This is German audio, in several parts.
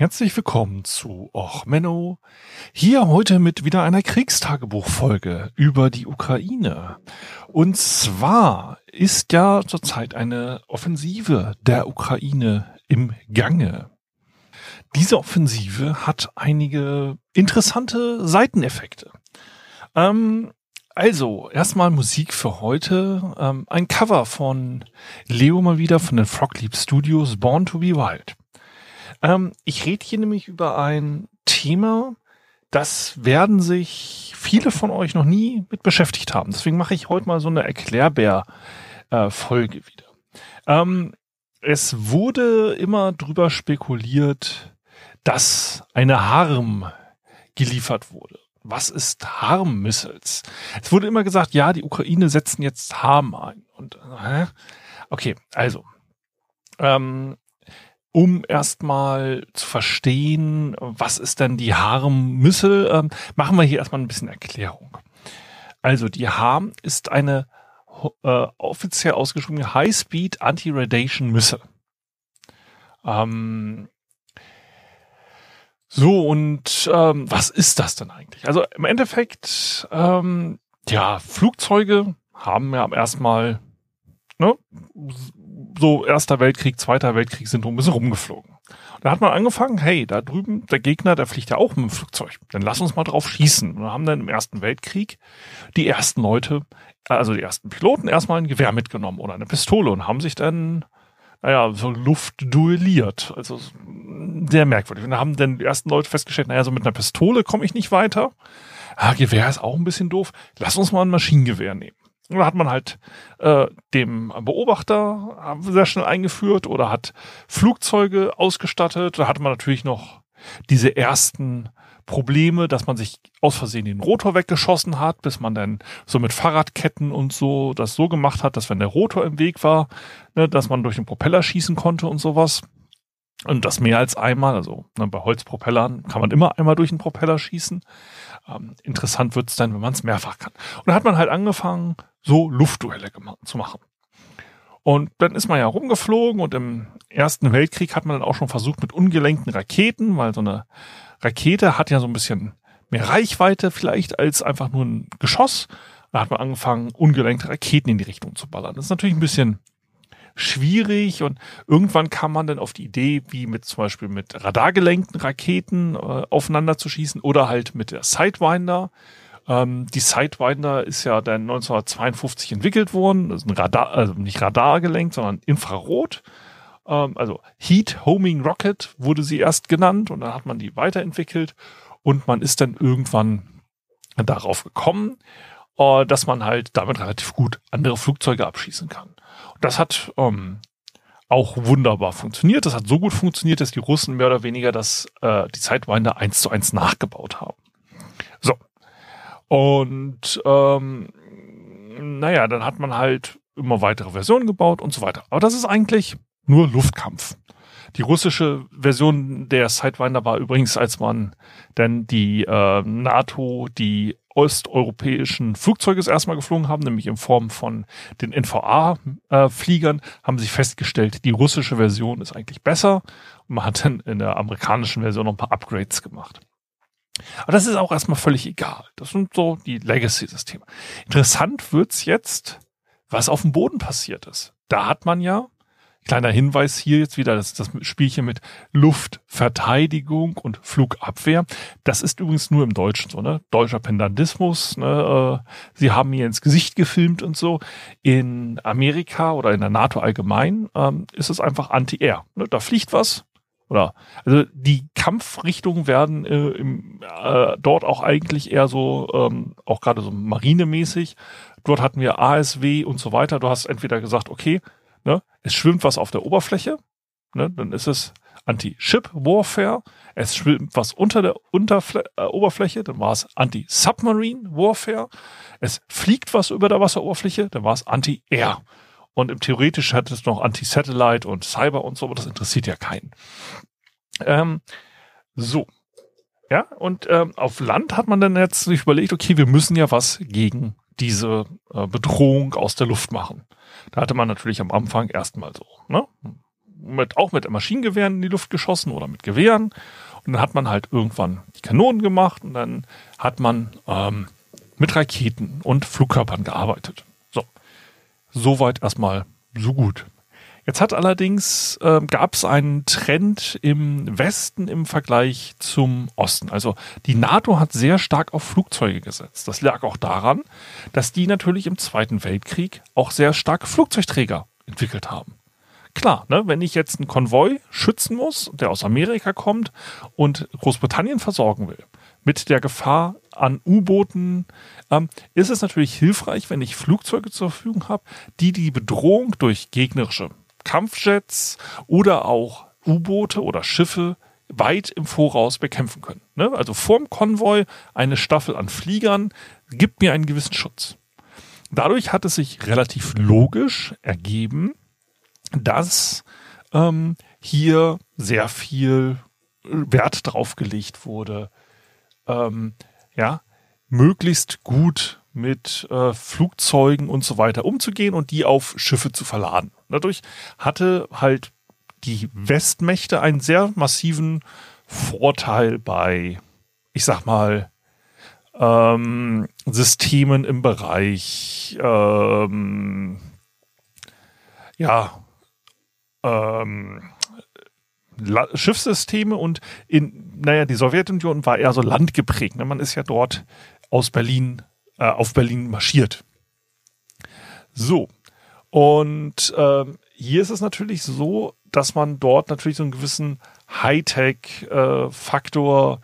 Herzlich willkommen zu Och Menno. Hier heute mit wieder einer Kriegstagebuchfolge über die Ukraine. Und zwar ist ja zurzeit eine Offensive der Ukraine im Gange. Diese Offensive hat einige interessante Seiteneffekte. Ähm, also, erstmal Musik für heute. Ähm, ein Cover von Leo mal wieder von den Frogleap Studios, Born to be Wild. Ähm, ich rede hier nämlich über ein Thema, das werden sich viele von euch noch nie mit beschäftigt haben. Deswegen mache ich heute mal so eine Erklärbär-Folge äh, wieder. Ähm, es wurde immer drüber spekuliert, dass eine Harm geliefert wurde. Was ist Harm-Missiles? Es wurde immer gesagt, ja, die Ukraine setzen jetzt Harm ein. Und äh, okay, also ähm, um erstmal zu verstehen, was ist denn die Harm-Missile, ähm, machen wir hier erstmal ein bisschen Erklärung. Also die Harm ist eine äh, offiziell ausgeschriebene High-Speed Anti-Radiation Missile. Ähm, so, und ähm, was ist das denn eigentlich? Also im Endeffekt, ähm, ja, Flugzeuge haben ja erstmal ne, so Erster Weltkrieg, Zweiter Weltkrieg sind ein bisschen rumgeflogen. Da hat man angefangen, hey, da drüben, der Gegner, der fliegt ja auch mit dem Flugzeug. Dann lass uns mal drauf schießen. Und haben dann im Ersten Weltkrieg die ersten Leute, also die ersten Piloten erstmal ein Gewehr mitgenommen oder eine Pistole und haben sich dann, naja, so Luft duelliert. Also sehr merkwürdig. Und da haben dann die ersten Leute festgestellt, naja, so mit einer Pistole komme ich nicht weiter. Ah, Gewehr ist auch ein bisschen doof. Lass uns mal ein Maschinengewehr nehmen. Und da hat man halt äh, dem Beobachter sehr schnell eingeführt oder hat Flugzeuge ausgestattet. Da hatte man natürlich noch diese ersten Probleme, dass man sich aus Versehen den Rotor weggeschossen hat, bis man dann so mit Fahrradketten und so das so gemacht hat, dass wenn der Rotor im Weg war, ne, dass man durch den Propeller schießen konnte und sowas. Und das mehr als einmal, also ne, bei Holzpropellern kann man immer einmal durch den Propeller schießen. Ähm, interessant wird's dann, wenn man es mehrfach kann. Und da hat man halt angefangen, so Luftduelle zu machen. Und dann ist man ja rumgeflogen und im Ersten Weltkrieg hat man dann auch schon versucht mit ungelenkten Raketen, weil so eine Rakete hat ja so ein bisschen mehr Reichweite vielleicht als einfach nur ein Geschoss. Da hat man angefangen, ungelenkte Raketen in die Richtung zu ballern. Das ist natürlich ein bisschen schwierig und irgendwann kam man dann auf die Idee, wie mit zum Beispiel mit radargelenkten Raketen äh, aufeinander zu schießen oder halt mit der Sidewinder. Ähm, die Sidewinder ist ja dann 1952 entwickelt worden. Das ist ein Radar, also nicht Radar gelenkt, sondern Infrarot. Ähm, also Heat Homing Rocket wurde sie erst genannt und dann hat man die weiterentwickelt und man ist dann irgendwann darauf gekommen, äh, dass man halt damit relativ gut andere Flugzeuge abschießen kann. Und das hat ähm, auch wunderbar funktioniert. Das hat so gut funktioniert, dass die Russen mehr oder weniger das, äh, die Sidewinder eins zu eins nachgebaut haben. So, und ähm, naja, dann hat man halt immer weitere Versionen gebaut und so weiter. Aber das ist eigentlich nur Luftkampf. Die russische Version der Sidewinder war übrigens, als man denn die äh, NATO, die osteuropäischen Flugzeuge erstmal geflogen haben, nämlich in Form von den NVA-Fliegern, haben sich festgestellt, die russische Version ist eigentlich besser. Und man hat dann in der amerikanischen Version noch ein paar Upgrades gemacht. Aber das ist auch erstmal völlig egal. Das sind so die Legacy-Systeme. Interessant wird's jetzt, was auf dem Boden passiert ist. Da hat man ja, kleiner Hinweis hier jetzt wieder, das ist das Spielchen mit Luftverteidigung und Flugabwehr. Das ist übrigens nur im Deutschen so, ne? Deutscher Pendantismus, ne? Äh, sie haben mir ins Gesicht gefilmt und so. In Amerika oder in der NATO allgemein ähm, ist es einfach Anti-Air. Ne? Da fliegt was, oder also die Kampfrichtungen werden äh, im, äh, dort auch eigentlich eher so, ähm, auch gerade so marinemäßig. Dort hatten wir ASW und so weiter. Du hast entweder gesagt, okay, ne, es schwimmt was auf der Oberfläche, ne, dann ist es Anti-Ship-Warfare. Es schwimmt was unter der Unterfle äh, Oberfläche, dann war es Anti-Submarine-Warfare. Es fliegt was über der Wasseroberfläche, dann war es Anti-Air. Und im theoretisch hat es noch Anti-Satellite und Cyber und so, aber das interessiert ja keinen. Ähm, so. Ja, und ähm, auf Land hat man dann jetzt sich überlegt, okay, wir müssen ja was gegen diese äh, Bedrohung aus der Luft machen. Da hatte man natürlich am Anfang erstmal so, ne? Mit, auch mit Maschinengewehren in die Luft geschossen oder mit Gewehren. Und dann hat man halt irgendwann die Kanonen gemacht und dann hat man ähm, mit Raketen und Flugkörpern gearbeitet. So. Soweit erstmal so gut. Jetzt hat allerdings, äh, gab es einen Trend im Westen im Vergleich zum Osten. Also die NATO hat sehr stark auf Flugzeuge gesetzt. Das lag auch daran, dass die natürlich im Zweiten Weltkrieg auch sehr stark Flugzeugträger entwickelt haben. Klar, ne, wenn ich jetzt einen Konvoi schützen muss, der aus Amerika kommt und Großbritannien versorgen will, mit der Gefahr an U-Booten, ähm, ist es natürlich hilfreich, wenn ich Flugzeuge zur Verfügung habe, die die Bedrohung durch gegnerische Kampfjets oder auch U-Boote oder Schiffe weit im Voraus bekämpfen können. Ne? Also vorm Konvoi eine Staffel an Fliegern gibt mir einen gewissen Schutz. Dadurch hat es sich relativ logisch ergeben, dass ähm, hier sehr viel Wert drauf gelegt wurde, ähm, ja, möglichst gut mit äh, Flugzeugen und so weiter umzugehen und die auf Schiffe zu verladen. Dadurch hatte halt die Westmächte einen sehr massiven Vorteil bei, ich sag mal, ähm, Systemen im Bereich, ähm, ja, ähm, Schiffssysteme und in, naja, die Sowjetunion war eher so landgeprägt. Ne? Man ist ja dort aus Berlin, äh, auf Berlin marschiert. So. Und ähm, hier ist es natürlich so, dass man dort natürlich so einen gewissen Hightech-Faktor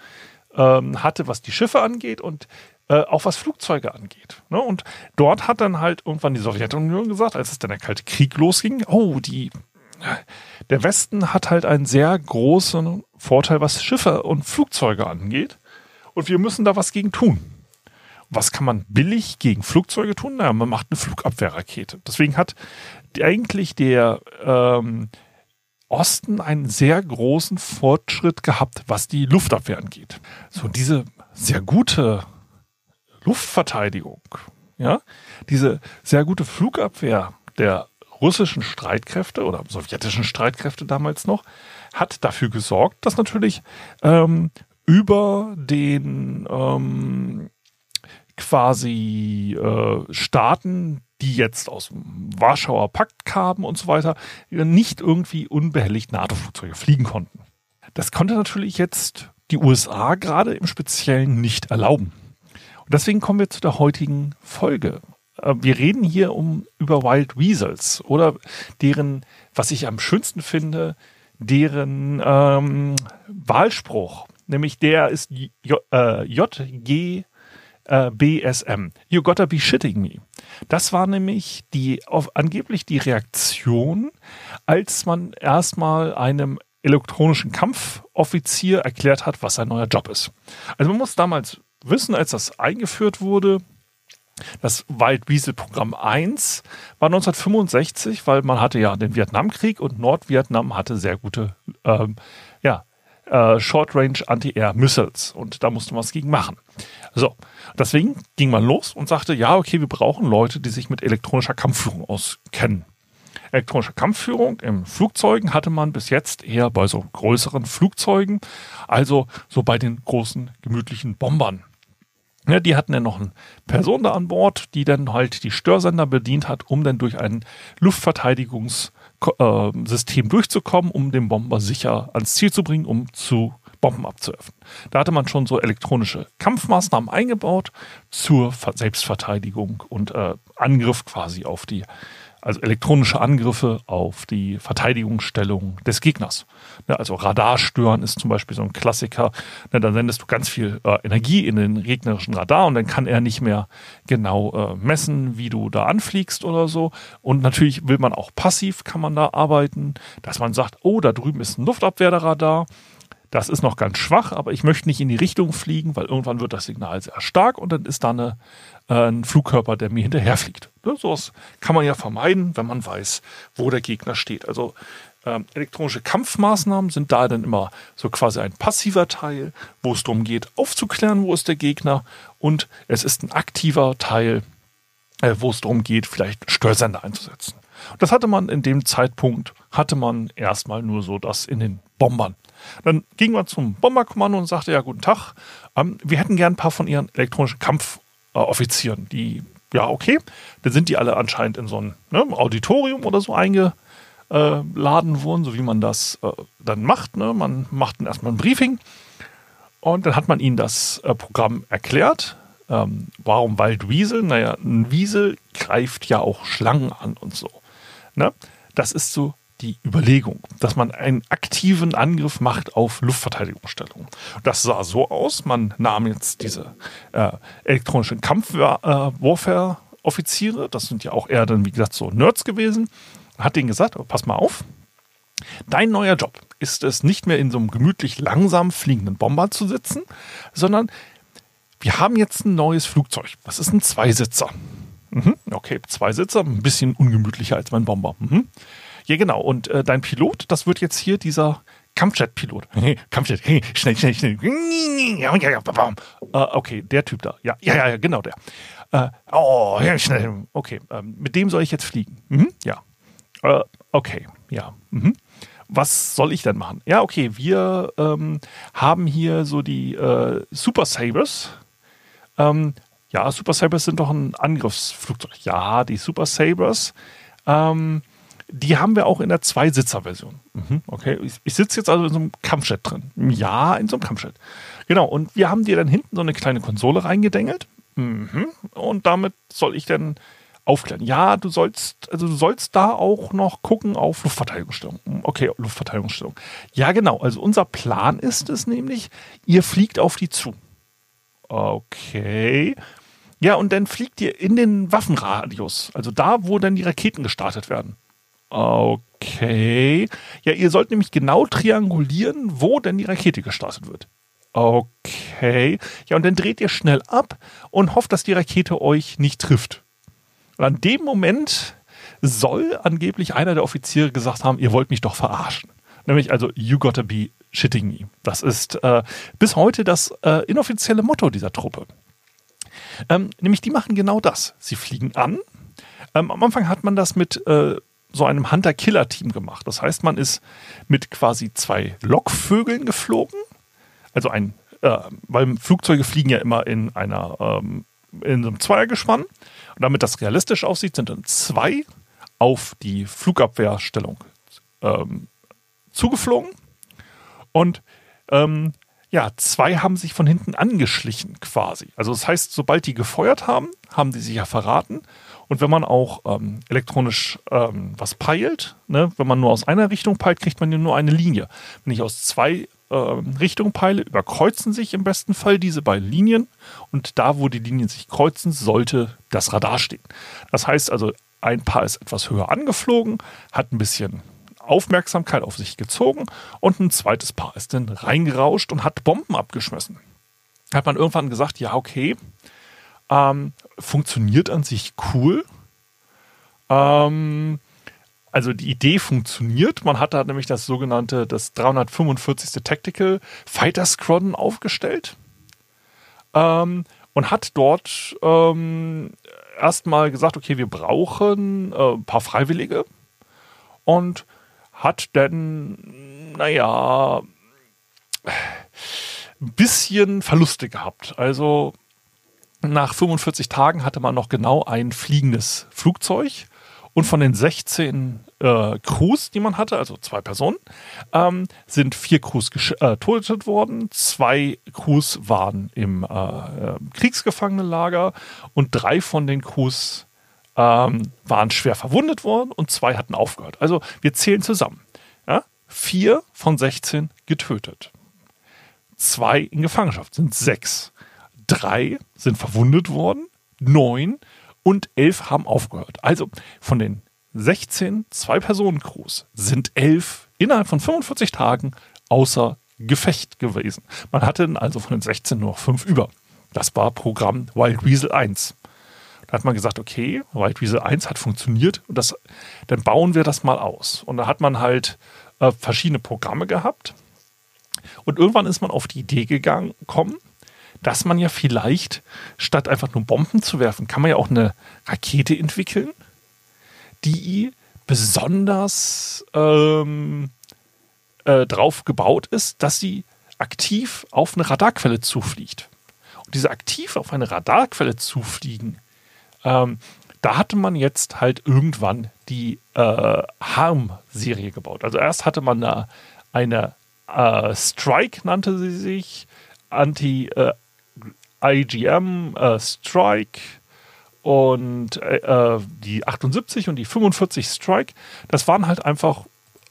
äh, ähm, hatte, was die Schiffe angeht und äh, auch was Flugzeuge angeht. Ne? Und dort hat dann halt irgendwann die Sowjetunion gesagt, als es dann der Kalte Krieg losging, oh, die der Westen hat halt einen sehr großen Vorteil, was Schiffe und Flugzeuge angeht. Und wir müssen da was gegen tun. Was kann man billig gegen Flugzeuge tun? Naja, man macht eine Flugabwehrrakete. Deswegen hat eigentlich der ähm, Osten einen sehr großen Fortschritt gehabt, was die Luftabwehr angeht. So, diese sehr gute Luftverteidigung, ja, diese sehr gute Flugabwehr der russischen Streitkräfte oder sowjetischen Streitkräfte damals noch, hat dafür gesorgt, dass natürlich ähm, über den ähm, quasi äh, Staaten, die jetzt aus dem Warschauer Pakt kamen und so weiter, nicht irgendwie unbehelligt NATO-Flugzeuge fliegen konnten. Das konnte natürlich jetzt die USA gerade im Speziellen nicht erlauben. Und deswegen kommen wir zu der heutigen Folge. Äh, wir reden hier um über Wild Weasels oder deren, was ich am schönsten finde, deren ähm, Wahlspruch, nämlich der ist J, äh, JG äh, BSM. You gotta be shitting me. Das war nämlich die auf, angeblich die Reaktion, als man erstmal einem elektronischen Kampfoffizier erklärt hat, was sein neuer Job ist. Also man muss damals wissen, als das eingeführt wurde, das Wild Weasel Programm 1 war 1965, weil man hatte ja den Vietnamkrieg und Nordvietnam hatte sehr gute ähm, ja, äh, Short Range Anti-Air Missiles und da musste man was gegen machen. So, deswegen ging man los und sagte, ja, okay, wir brauchen Leute, die sich mit elektronischer Kampfführung auskennen. Elektronische Kampfführung im Flugzeugen hatte man bis jetzt eher bei so größeren Flugzeugen, also so bei den großen gemütlichen Bombern ja, die hatten dann noch eine Person da an Bord, die dann halt die Störsender bedient hat, um dann durch ein Luftverteidigungssystem durchzukommen, um den Bomber sicher ans Ziel zu bringen, um zu Bomben abzuwerfen. Da hatte man schon so elektronische Kampfmaßnahmen eingebaut zur Selbstverteidigung und äh, Angriff quasi auf die also elektronische Angriffe auf die Verteidigungsstellung des Gegners. Ne, also Radarstören ist zum Beispiel so ein Klassiker. Dann sendest du ganz viel äh, Energie in den gegnerischen Radar und dann kann er nicht mehr genau äh, messen, wie du da anfliegst oder so. Und natürlich will man auch passiv, kann man da arbeiten, dass man sagt, oh, da drüben ist ein Luftabwehrradar. Das ist noch ganz schwach, aber ich möchte nicht in die Richtung fliegen, weil irgendwann wird das Signal sehr stark und dann ist da eine, äh, ein Flugkörper, der mir hinterherfliegt. Ne, sowas kann man ja vermeiden, wenn man weiß, wo der Gegner steht. Also ähm, elektronische Kampfmaßnahmen sind da dann immer so quasi ein passiver Teil, wo es darum geht, aufzuklären, wo ist der Gegner. Und es ist ein aktiver Teil, äh, wo es darum geht, vielleicht Störsender einzusetzen. Das hatte man in dem Zeitpunkt, hatte man erstmal nur so das in den Bombern. Dann ging man zum Bomberkommando und sagte, ja, guten Tag, ähm, wir hätten gern ein paar von Ihren elektronischen Kampfoffizieren, die, ja, okay, dann sind die alle anscheinend in so ein ne, Auditorium oder so einge, äh, laden wurden, so wie man das äh, dann macht. Ne? Man macht dann erstmal ein Briefing und dann hat man ihnen das äh, Programm erklärt. Ähm, warum Waldwiesel? Naja, ein Wiesel greift ja auch Schlangen an und so. Ne? Das ist so die Überlegung, dass man einen aktiven Angriff macht auf Luftverteidigungsstellungen. Das sah so aus, man nahm jetzt diese äh, elektronischen Kampfwarfare-Offiziere, das sind ja auch eher dann, wie gesagt, so Nerds gewesen, hat denen gesagt, oh, pass mal auf, dein neuer Job ist es nicht mehr in so einem gemütlich langsam fliegenden Bomber zu sitzen, sondern wir haben jetzt ein neues Flugzeug. Das ist ein Zweisitzer. Mhm, okay, Zweisitzer, ein bisschen ungemütlicher als mein Bomber. Mhm. Ja, genau. Und äh, dein Pilot, das wird jetzt hier dieser Kampfjet-Pilot. Kampfjet, schnell, schnell, schnell. Äh, okay, der Typ da. Ja, ja, ja, genau der. Äh, oh, ja, schnell. Okay, ähm, mit dem soll ich jetzt fliegen. Mhm, ja. Äh, okay, ja. Mhm. Was soll ich denn machen? Ja, okay, wir ähm, haben hier so die äh, Super Sabres. Ähm, ja, Super Sabres sind doch ein Angriffsflugzeug. Ja, die Super Sabres. Ähm, die haben wir auch in der Zweisitzer-Version. Mhm, okay, ich, ich sitze jetzt also in so einem Kampfjet drin. Ja, in so einem Kampfjet. Genau, und wir haben dir dann hinten so eine kleine Konsole reingedengelt. Mhm, und damit soll ich dann aufklären. Ja, du sollst, also du sollst da auch noch gucken auf Luftverteidigungsstellung. Okay, Luftverteidigungsstellung. Ja, genau. Also unser Plan ist es nämlich, ihr fliegt auf die zu. Okay. Ja, und dann fliegt ihr in den Waffenradius, also da, wo dann die Raketen gestartet werden. Okay. Ja, ihr sollt nämlich genau triangulieren, wo denn die Rakete gestartet wird. Okay. Ja, und dann dreht ihr schnell ab und hofft, dass die Rakete euch nicht trifft. Und an dem Moment soll angeblich einer der Offiziere gesagt haben, ihr wollt mich doch verarschen. Nämlich also, you gotta be shitting. Das ist äh, bis heute das äh, inoffizielle Motto dieser Truppe. Ähm, nämlich die machen genau das. Sie fliegen an. Ähm, am Anfang hat man das mit äh, so einem Hunter-Killer-Team gemacht. Das heißt, man ist mit quasi zwei Lockvögeln geflogen. Also ein, äh, weil Flugzeuge fliegen ja immer in einer ähm, in einem Zweiergespann. Und damit das realistisch aussieht, sind dann zwei auf die Flugabwehrstellung ähm, zugeflogen. Und ähm, ja, zwei haben sich von hinten angeschlichen quasi. Also das heißt, sobald die gefeuert haben, haben die sich ja verraten. Und wenn man auch ähm, elektronisch ähm, was peilt, ne, wenn man nur aus einer Richtung peilt, kriegt man ja nur eine Linie. Wenn ich aus zwei äh, Richtung peile, überkreuzen sich im besten Fall diese beiden Linien und da, wo die Linien sich kreuzen, sollte das Radar stehen. Das heißt also, ein Paar ist etwas höher angeflogen, hat ein bisschen Aufmerksamkeit auf sich gezogen und ein zweites Paar ist dann reingerauscht und hat Bomben abgeschmissen. Da hat man irgendwann gesagt, ja, okay, ähm, funktioniert an sich cool. Ähm, also die Idee funktioniert. Man hat da nämlich das sogenannte, das 345. Tactical Fighter Squadron aufgestellt ähm, und hat dort ähm, erstmal gesagt, okay, wir brauchen äh, ein paar Freiwillige und hat dann, naja, ein bisschen Verluste gehabt. Also nach 45 Tagen hatte man noch genau ein fliegendes Flugzeug und von den 16 äh, Crews, die man hatte, also zwei Personen, ähm, sind vier Crews getötet äh, worden. Zwei Crews waren im äh, äh, Kriegsgefangenenlager und drei von den Crews ähm, waren schwer verwundet worden und zwei hatten aufgehört. Also wir zählen zusammen. Ja? Vier von 16 getötet. Zwei in Gefangenschaft sind sechs. Drei sind verwundet worden. Neun und elf haben aufgehört. Also von den 16 Zwei-Personen-Crews sind elf innerhalb von 45 Tagen außer Gefecht gewesen. Man hatte also von den 16 nur noch fünf über. Das war Programm Wild Weasel 1. Da hat man gesagt, okay, Weasel 1 hat funktioniert und das, dann bauen wir das mal aus. Und da hat man halt äh, verschiedene Programme gehabt. Und irgendwann ist man auf die Idee gegangen, kommen, dass man ja vielleicht, statt einfach nur Bomben zu werfen, kann man ja auch eine Rakete entwickeln, die besonders ähm, äh, drauf gebaut ist, dass sie aktiv auf eine Radarquelle zufliegt. Und diese aktiv auf eine Radarquelle zufliegen, ähm, da hatte man jetzt halt irgendwann die äh, Harm-Serie gebaut. Also erst hatte man da eine äh, Strike, nannte sie sich, Anti-IGM äh, Strike und äh, äh, die 78 und die 45 Strike. Das waren halt einfach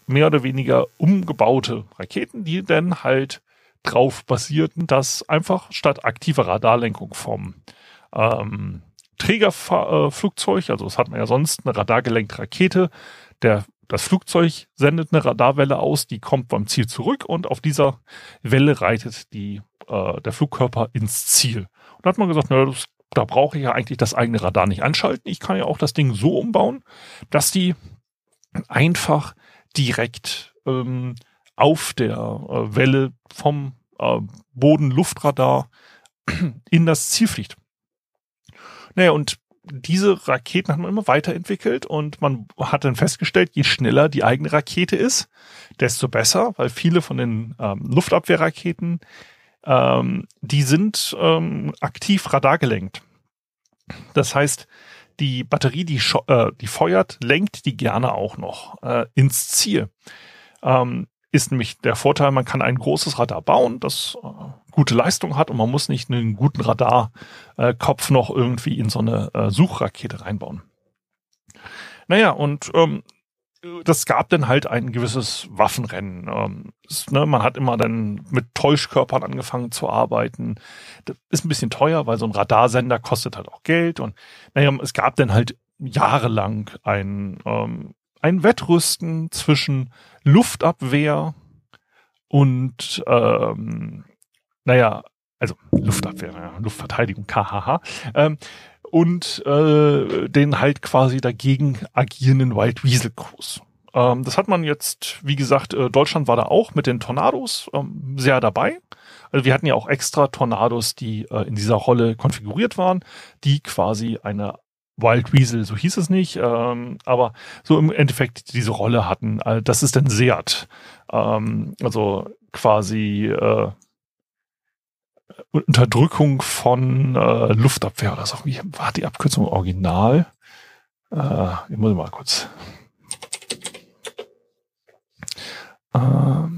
mehr oder weniger umgebaute Raketen, die dann halt drauf basierten, dass einfach statt aktiver Radarlenkung vom ähm, Trägerflugzeug, also das hat man ja sonst, eine radargelenkte Rakete. Der, das Flugzeug sendet eine Radarwelle aus, die kommt beim Ziel zurück und auf dieser Welle reitet die, äh, der Flugkörper ins Ziel. Und da hat man gesagt, na, das, da brauche ich ja eigentlich das eigene Radar nicht anschalten. Ich kann ja auch das Ding so umbauen, dass die einfach direkt ähm, auf der äh, Welle vom äh, Boden-Luftradar in das Ziel fliegt. Naja, und diese Raketen hat man immer weiterentwickelt und man hat dann festgestellt, je schneller die eigene Rakete ist, desto besser, weil viele von den ähm, Luftabwehrraketen, ähm, die sind ähm, aktiv radargelenkt. Das heißt, die Batterie, die, äh, die feuert, lenkt die gerne auch noch äh, ins Ziel. Ähm, ist nämlich der Vorteil, man kann ein großes Radar bauen, das äh, gute Leistung hat und man muss nicht einen guten Radarkopf äh, noch irgendwie in so eine äh, Suchrakete reinbauen. Naja, und ähm, das gab dann halt ein gewisses Waffenrennen. Ähm, ne, man hat immer dann mit Täuschkörpern angefangen zu arbeiten. Das ist ein bisschen teuer, weil so ein Radarsender kostet halt auch Geld. Und naja, es gab dann halt jahrelang ein, ähm, ein Wettrüsten zwischen Luftabwehr und ähm, naja, also Luftabwehr, naja, Luftverteidigung, KHH, ähm, und äh, den halt quasi dagegen agierenden Wild Weasel Crews. Ähm, das hat man jetzt, wie gesagt, äh, Deutschland war da auch mit den Tornados ähm, sehr dabei. Also wir hatten ja auch extra Tornados, die äh, in dieser Rolle konfiguriert waren, die quasi eine Wild Weasel, so hieß es nicht, ähm, aber so im Endeffekt diese Rolle hatten. Äh, das ist dann Seat. Ähm, also quasi äh, Unterdrückung von äh, Luftabwehr oder so. Wie war die Abkürzung original? Äh, ich muss mal kurz. Ähm,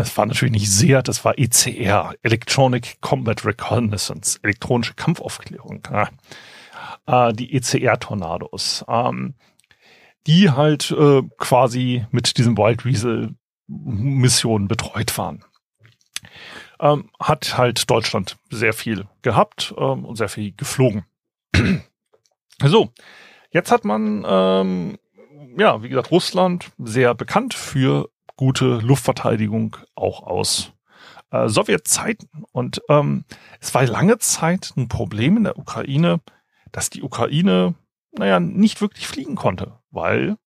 es war natürlich nicht SEAT, das war ECR, Electronic Combat Reconnaissance, elektronische Kampfaufklärung. Äh, die ECR-Tornados, ähm, die halt äh, quasi mit diesem Wild Weasel Mission betreut waren ähm, hat halt Deutschland sehr viel gehabt ähm, und sehr viel geflogen. so, jetzt hat man, ähm, ja, wie gesagt, Russland sehr bekannt für gute Luftverteidigung auch aus äh, Sowjetzeiten. Und ähm, es war lange Zeit ein Problem in der Ukraine, dass die Ukraine, naja, nicht wirklich fliegen konnte, weil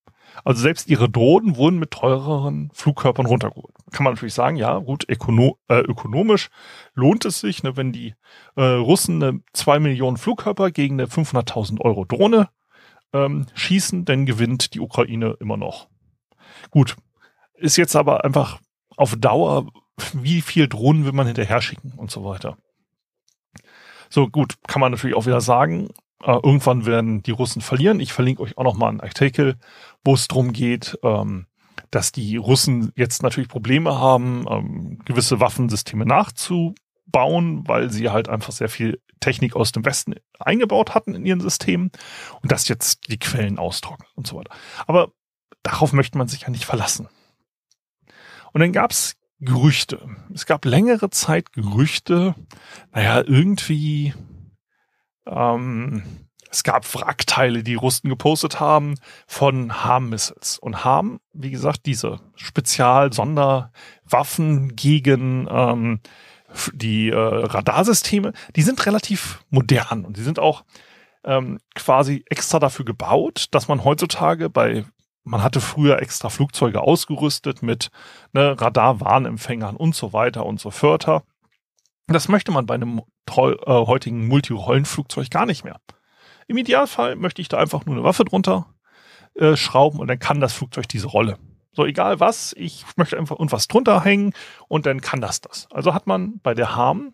also selbst ihre Drohnen wurden mit teureren Flugkörpern runtergeholt. Kann man natürlich sagen, ja, gut, ökono äh, ökonomisch lohnt es sich, ne, wenn die äh, Russen eine 2 Millionen Flugkörper gegen eine 500.000 Euro Drohne ähm, schießen, dann gewinnt die Ukraine immer noch. Gut, ist jetzt aber einfach auf Dauer, wie viel Drohnen will man hinterher schicken und so weiter. So gut, kann man natürlich auch wieder sagen, äh, irgendwann werden die Russen verlieren. Ich verlinke euch auch noch mal einen Artikel, wo es darum geht, ähm, dass die Russen jetzt natürlich Probleme haben, ähm, gewisse Waffensysteme nachzubauen, weil sie halt einfach sehr viel Technik aus dem Westen eingebaut hatten in ihren Systemen und dass jetzt die Quellen austrocknen und so weiter. Aber darauf möchte man sich ja nicht verlassen. Und dann gab's Gerüchte. Es gab längere Zeit Gerüchte, naja, irgendwie ähm, Es gab Wrackteile, die Russen gepostet haben von Harm-Missiles. Und Harm, wie gesagt, diese Spezial-Sonderwaffen gegen ähm, die äh, Radarsysteme, die sind relativ modern und die sind auch ähm, quasi extra dafür gebaut, dass man heutzutage bei man hatte früher extra Flugzeuge ausgerüstet mit ne, Radarwarnempfängern und so weiter und so fort. Das möchte man bei einem äh, heutigen Multirollenflugzeug gar nicht mehr. Im Idealfall möchte ich da einfach nur eine Waffe drunter äh, schrauben und dann kann das Flugzeug diese Rolle. So, egal was, ich möchte einfach irgendwas drunter hängen und dann kann das das. Also hat man bei der Harm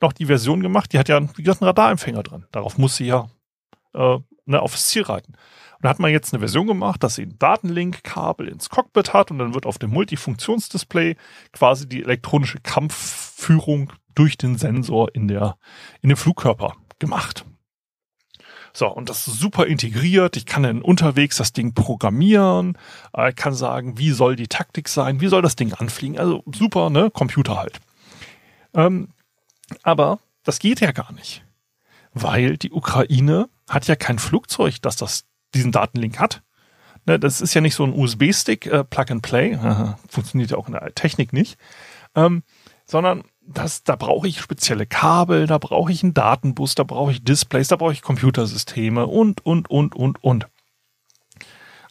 noch die Version gemacht, die hat ja, wie gesagt, einen Radarempfänger drin. Darauf muss sie ja äh, ne, aufs Ziel reiten. Und da hat man jetzt eine Version gemacht, dass sie ein Datenlink-Kabel ins Cockpit hat und dann wird auf dem Multifunktionsdisplay quasi die elektronische Kampfführung durch den Sensor in der, in dem Flugkörper gemacht. So, und das ist super integriert. Ich kann dann unterwegs das Ding programmieren, äh, kann sagen, wie soll die Taktik sein, wie soll das Ding anfliegen. Also super, ne? Computer halt. Ähm, aber das geht ja gar nicht. Weil die Ukraine hat ja kein Flugzeug, das das diesen Datenlink hat. Ne, das ist ja nicht so ein USB-Stick, äh, Plug and Play, funktioniert ja auch in der Technik nicht, ähm, sondern das, da brauche ich spezielle Kabel, da brauche ich einen Datenbus, da brauche ich Displays, da brauche ich Computersysteme und, und, und, und, und.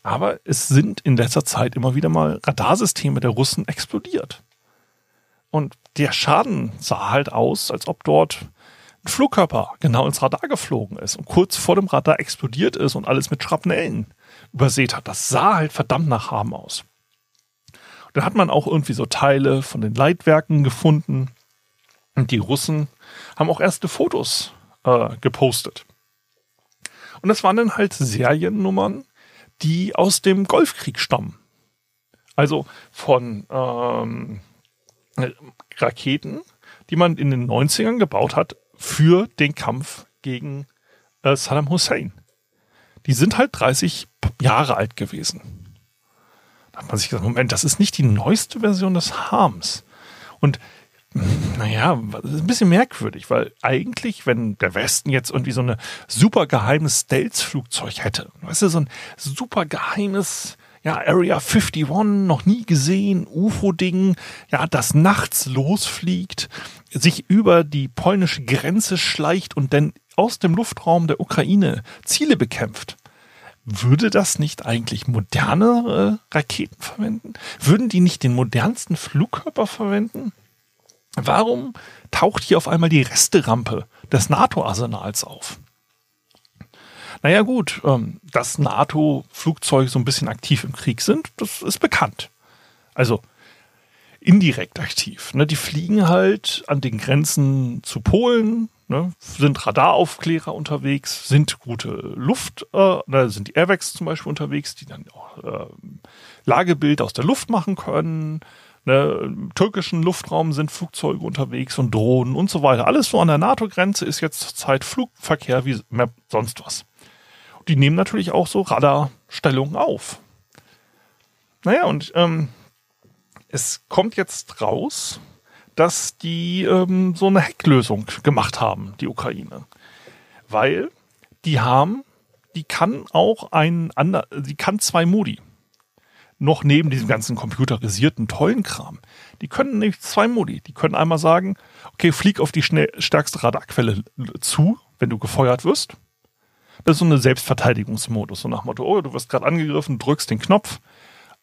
Aber es sind in letzter Zeit immer wieder mal Radarsysteme der Russen explodiert. Und der Schaden sah halt aus, als ob dort Flugkörper genau ins Radar geflogen ist und kurz vor dem Radar explodiert ist und alles mit Schrapnellen übersät hat. Das sah halt verdammt nach Harm aus. Dann hat man auch irgendwie so Teile von den Leitwerken gefunden. Und die Russen haben auch erste Fotos äh, gepostet. Und das waren dann halt Seriennummern, die aus dem Golfkrieg stammen. Also von ähm, Raketen, die man in den 90ern gebaut hat, für den Kampf gegen äh, Saddam Hussein. Die sind halt 30 Jahre alt gewesen. Da hat man sich gesagt, Moment, das ist nicht die neueste Version des Harms. Und naja, das ist ein bisschen merkwürdig, weil eigentlich, wenn der Westen jetzt irgendwie so eine super geheimes Stealth-Flugzeug hätte, weißt du, so ein super geheimes ja, Area 51, noch nie gesehen, UFO-Ding, ja, das nachts losfliegt, sich über die polnische Grenze schleicht und dann aus dem Luftraum der Ukraine Ziele bekämpft. Würde das nicht eigentlich moderne äh, Raketen verwenden? Würden die nicht den modernsten Flugkörper verwenden? Warum taucht hier auf einmal die Resterampe des NATO-Arsenals auf? Naja gut, ähm, dass NATO-Flugzeuge so ein bisschen aktiv im Krieg sind, das ist bekannt. Also indirekt aktiv. Ne? Die fliegen halt an den Grenzen zu Polen, ne? sind Radaraufklärer unterwegs, sind gute Luft, äh, da sind die Airbags zum Beispiel unterwegs, die dann auch äh, Lagebild aus der Luft machen können. Ne? Im türkischen Luftraum sind Flugzeuge unterwegs und Drohnen und so weiter. Alles so an der NATO-Grenze ist jetzt zurzeit Flugverkehr wie sonst was die nehmen natürlich auch so Radarstellungen auf. Naja, und ähm, es kommt jetzt raus, dass die ähm, so eine Hacklösung gemacht haben, die Ukraine. Weil die haben, die kann auch ein ander, die kann zwei Modi. Noch neben diesem ganzen computerisierten tollen Kram. Die können nämlich zwei Modi. Die können einmal sagen, okay, flieg auf die schnell, stärkste Radarquelle zu, wenn du gefeuert wirst. Das ist so eine Selbstverteidigungsmodus. So nach Motto, oh, du wirst gerade angegriffen, drückst den Knopf,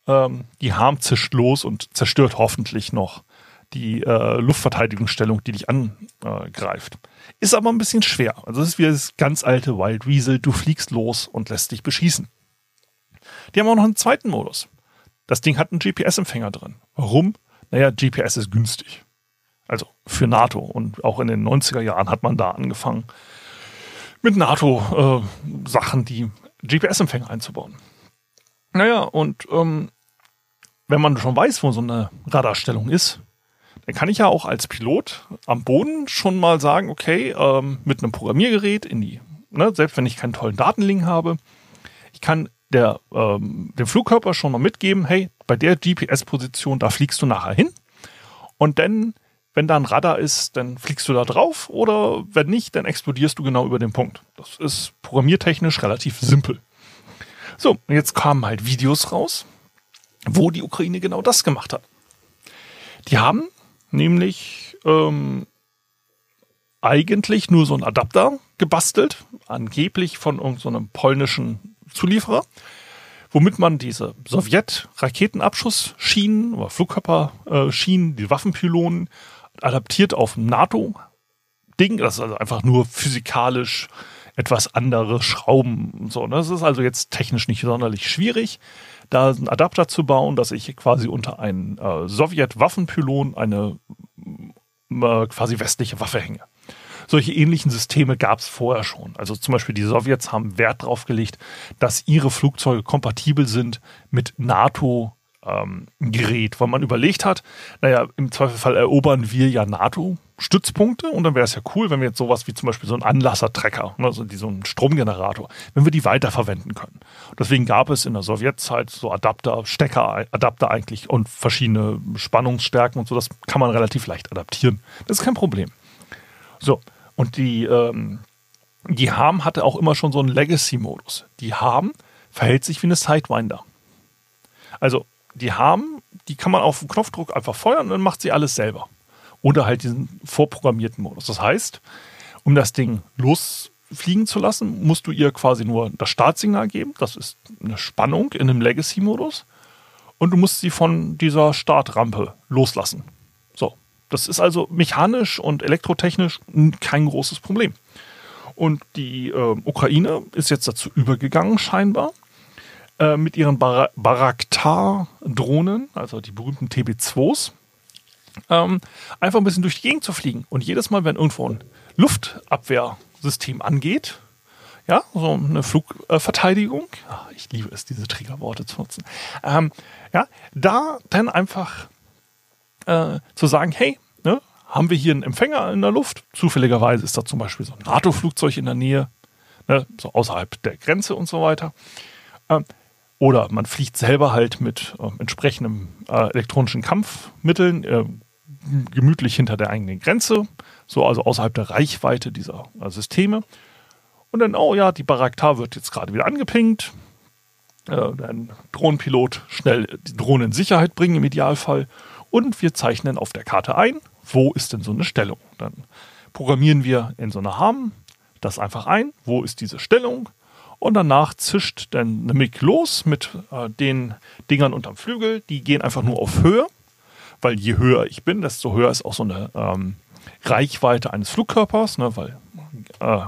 ähm, die Harm zischt los und zerstört hoffentlich noch die äh, Luftverteidigungsstellung, die dich angreift. Ist aber ein bisschen schwer. Also das ist wie das ganz alte Wild Weasel. Du fliegst los und lässt dich beschießen. Die haben auch noch einen zweiten Modus. Das Ding hat einen GPS-Empfänger drin. Warum? Naja, GPS ist günstig. Also für NATO. Und auch in den 90er Jahren hat man da angefangen, mit NATO-Sachen äh, die GPS-Empfänger einzubauen. Naja, und ähm, wenn man schon weiß, wo so eine Radarstellung ist, dann kann ich ja auch als Pilot am Boden schon mal sagen, okay, ähm, mit einem Programmiergerät in die, ne, selbst wenn ich keinen tollen Datenlink habe, ich kann der, ähm, dem Flugkörper schon mal mitgeben, hey, bei der GPS-Position, da fliegst du nachher hin. Und dann wenn da ein Radar ist, dann fliegst du da drauf oder wenn nicht, dann explodierst du genau über den Punkt. Das ist programmiertechnisch relativ simpel. So, jetzt kamen halt Videos raus, wo die Ukraine genau das gemacht hat. Die haben nämlich ähm, eigentlich nur so einen Adapter gebastelt, angeblich von irgendeinem so polnischen Zulieferer, womit man diese Sowjet-Raketenabschussschienen oder Flugkörperschienen, die Waffenpylonen, adaptiert auf NATO-Ding. Das ist also einfach nur physikalisch etwas andere Schrauben und so. Das ist also jetzt technisch nicht sonderlich schwierig, da einen Adapter zu bauen, dass ich quasi unter einen äh, Sowjet-Waffenpylon eine äh, quasi westliche Waffe hänge. Solche ähnlichen Systeme gab es vorher schon. Also zum Beispiel die Sowjets haben Wert darauf gelegt, dass ihre Flugzeuge kompatibel sind mit NATO ähm, Gerät, weil man überlegt hat, naja, im Zweifelfall erobern wir ja NATO-Stützpunkte und dann wäre es ja cool, wenn wir jetzt sowas wie zum Beispiel so einen Anlassertrecker, also so einen Stromgenerator, wenn wir die weiterverwenden können. Deswegen gab es in der Sowjetzeit so Adapter, Stecker-Adapter eigentlich und verschiedene Spannungsstärken und so, das kann man relativ leicht adaptieren. Das ist kein Problem. So, und die, ähm, die Harm hatte auch immer schon so einen Legacy-Modus. Die Harm verhält sich wie eine Sidewinder. Also die haben, die kann man auf Knopfdruck einfach feuern und dann macht sie alles selber. Oder halt diesen vorprogrammierten Modus. Das heißt, um das Ding losfliegen zu lassen, musst du ihr quasi nur das Startsignal geben. Das ist eine Spannung in einem Legacy-Modus. Und du musst sie von dieser Startrampe loslassen. So. Das ist also mechanisch und elektrotechnisch kein großes Problem. Und die äh, Ukraine ist jetzt dazu übergegangen, scheinbar, äh, mit ihren Bar Baraktar-Drohnen, also die berühmten TB2s, ähm, einfach ein bisschen durch die Gegend zu fliegen. Und jedes Mal, wenn irgendwo ein Luftabwehrsystem angeht, ja, so eine Flugverteidigung, äh, ich liebe es, diese Triggerworte zu nutzen, ähm, ja, da dann einfach äh, zu sagen, hey, ne, haben wir hier einen Empfänger in der Luft? Zufälligerweise ist da zum Beispiel so ein NATO-Flugzeug in der Nähe, ne, so außerhalb der Grenze und so weiter. Ähm, oder man fliegt selber halt mit äh, entsprechenden äh, elektronischen Kampfmitteln äh, gemütlich hinter der eigenen Grenze, so also außerhalb der Reichweite dieser äh, Systeme. Und dann, oh ja, die Baraktar wird jetzt gerade wieder angepinkt. Äh, ein Drohnenpilot schnell die Drohne in Sicherheit bringen im Idealfall. Und wir zeichnen auf der Karte ein, wo ist denn so eine Stellung. Dann programmieren wir in so einer Harm das einfach ein, wo ist diese Stellung und danach zischt dann eine MIG los mit äh, den Dingern unterm Flügel. Die gehen einfach nur auf Höhe, weil je höher ich bin, desto höher ist auch so eine ähm, Reichweite eines Flugkörpers, ne, weil äh,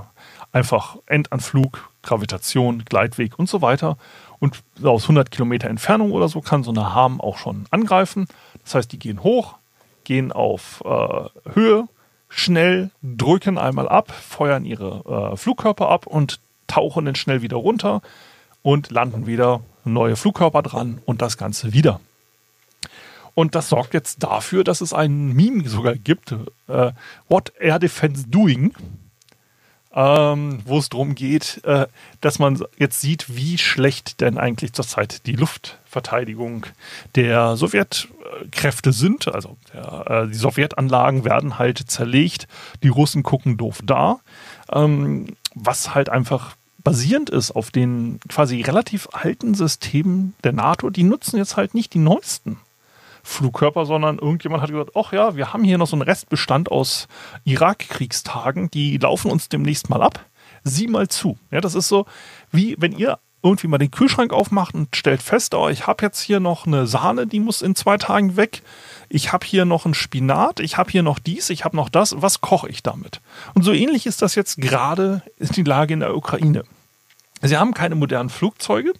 einfach Endanflug, Gravitation, Gleitweg und so weiter. Und aus 100 Kilometer Entfernung oder so kann so eine Harm auch schon angreifen. Das heißt, die gehen hoch, gehen auf äh, Höhe, schnell, drücken einmal ab, feuern ihre äh, Flugkörper ab und tauchen dann schnell wieder runter und landen wieder neue Flugkörper dran und das Ganze wieder. Und das sorgt jetzt dafür, dass es ein Meme sogar gibt, äh, What Air Defense Doing, ähm, wo es darum geht, äh, dass man jetzt sieht, wie schlecht denn eigentlich zurzeit die Luftverteidigung der Sowjetkräfte sind. Also der, äh, die Sowjetanlagen werden halt zerlegt, die Russen gucken doof da. Ähm, was halt einfach basierend ist auf den quasi relativ alten Systemen der NATO. Die nutzen jetzt halt nicht die neuesten Flugkörper, sondern irgendjemand hat gesagt, ach ja, wir haben hier noch so einen Restbestand aus Irak-Kriegstagen, die laufen uns demnächst mal ab. Sieh mal zu. Ja, das ist so, wie wenn ihr irgendwie mal den Kühlschrank aufmacht und stellt fest, oh, ich habe jetzt hier noch eine Sahne, die muss in zwei Tagen weg ich habe hier noch einen Spinat, ich habe hier noch dies, ich habe noch das, was koche ich damit? Und so ähnlich ist das jetzt gerade die Lage in der Ukraine. Sie haben keine modernen Flugzeuge,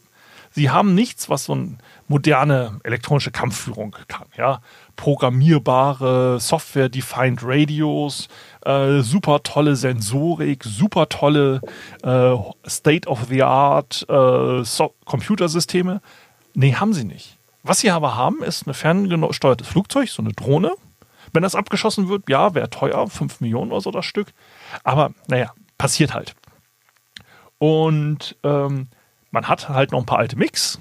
sie haben nichts, was so eine moderne elektronische Kampfführung kann. Ja? Programmierbare, Software-defined Radios, äh, super tolle Sensorik, super tolle äh, State-of-the-Art äh, so Computersysteme. Nee, haben sie nicht. Was sie aber haben, ist ein ferngesteuertes Flugzeug, so eine Drohne. Wenn das abgeschossen wird, ja, wäre teuer, 5 Millionen oder so das Stück. Aber naja, passiert halt. Und ähm, man hat halt noch ein paar alte Mix,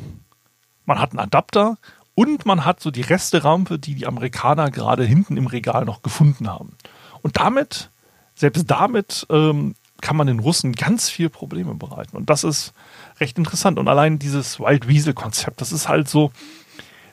man hat einen Adapter Und man hat so die Resterampe, die die Amerikaner gerade hinten im Regal noch gefunden haben. Und damit, selbst damit, ähm, kann man den Russen ganz viel Probleme bereiten. Und das ist recht interessant. Und allein dieses Wild Weasel-Konzept, das ist halt so,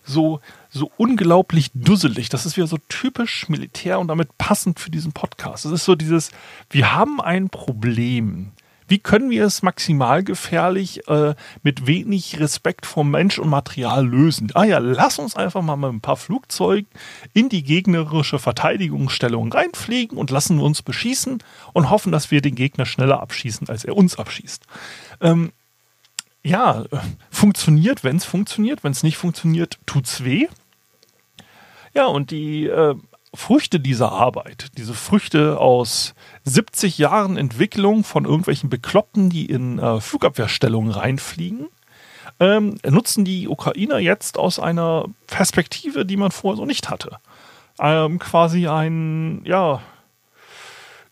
so, so unglaublich dusselig. Das ist wieder so typisch Militär und damit passend für diesen Podcast. Es ist so dieses, wir haben ein Problem. Wie können wir es maximal gefährlich äh, mit wenig Respekt vor Mensch und Material lösen? Ah ja, lass uns einfach mal mit ein paar Flugzeugen in die gegnerische Verteidigungsstellung reinfliegen und lassen uns beschießen und hoffen, dass wir den Gegner schneller abschießen, als er uns abschießt. Ähm, ja, funktioniert, wenn es funktioniert. Wenn es nicht funktioniert, tut's weh. Ja, und die äh, Früchte dieser Arbeit, diese Früchte aus 70 Jahren Entwicklung von irgendwelchen Bekloppten, die in äh, Flugabwehrstellungen reinfliegen, ähm, nutzen die Ukrainer jetzt aus einer Perspektive, die man vorher so nicht hatte. Ähm, quasi ein, ja,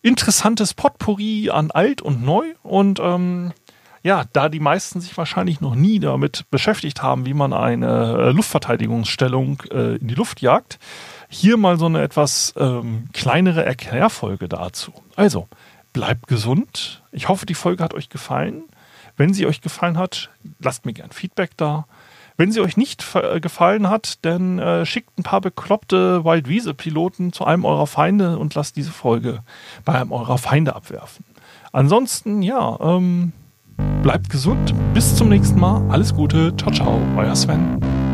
interessantes Potpourri an alt und neu und ähm, ja, da die meisten sich wahrscheinlich noch nie damit beschäftigt haben, wie man eine äh, Luftverteidigungsstellung äh, in die Luft jagt, hier mal so eine etwas ähm, kleinere Erklärfolge dazu. Also, bleibt gesund. Ich hoffe, die Folge hat euch gefallen. Wenn sie euch gefallen hat, lasst mir gern Feedback da. Wenn sie euch nicht äh, gefallen hat, dann äh, schickt ein paar bekloppte Wild Wiese Piloten zu einem eurer Feinde und lasst diese Folge bei einem eurer Feinde abwerfen. Ansonsten, ja, ähm, Bleibt gesund. Bis zum nächsten Mal. Alles Gute. Ciao, ciao. Euer Sven.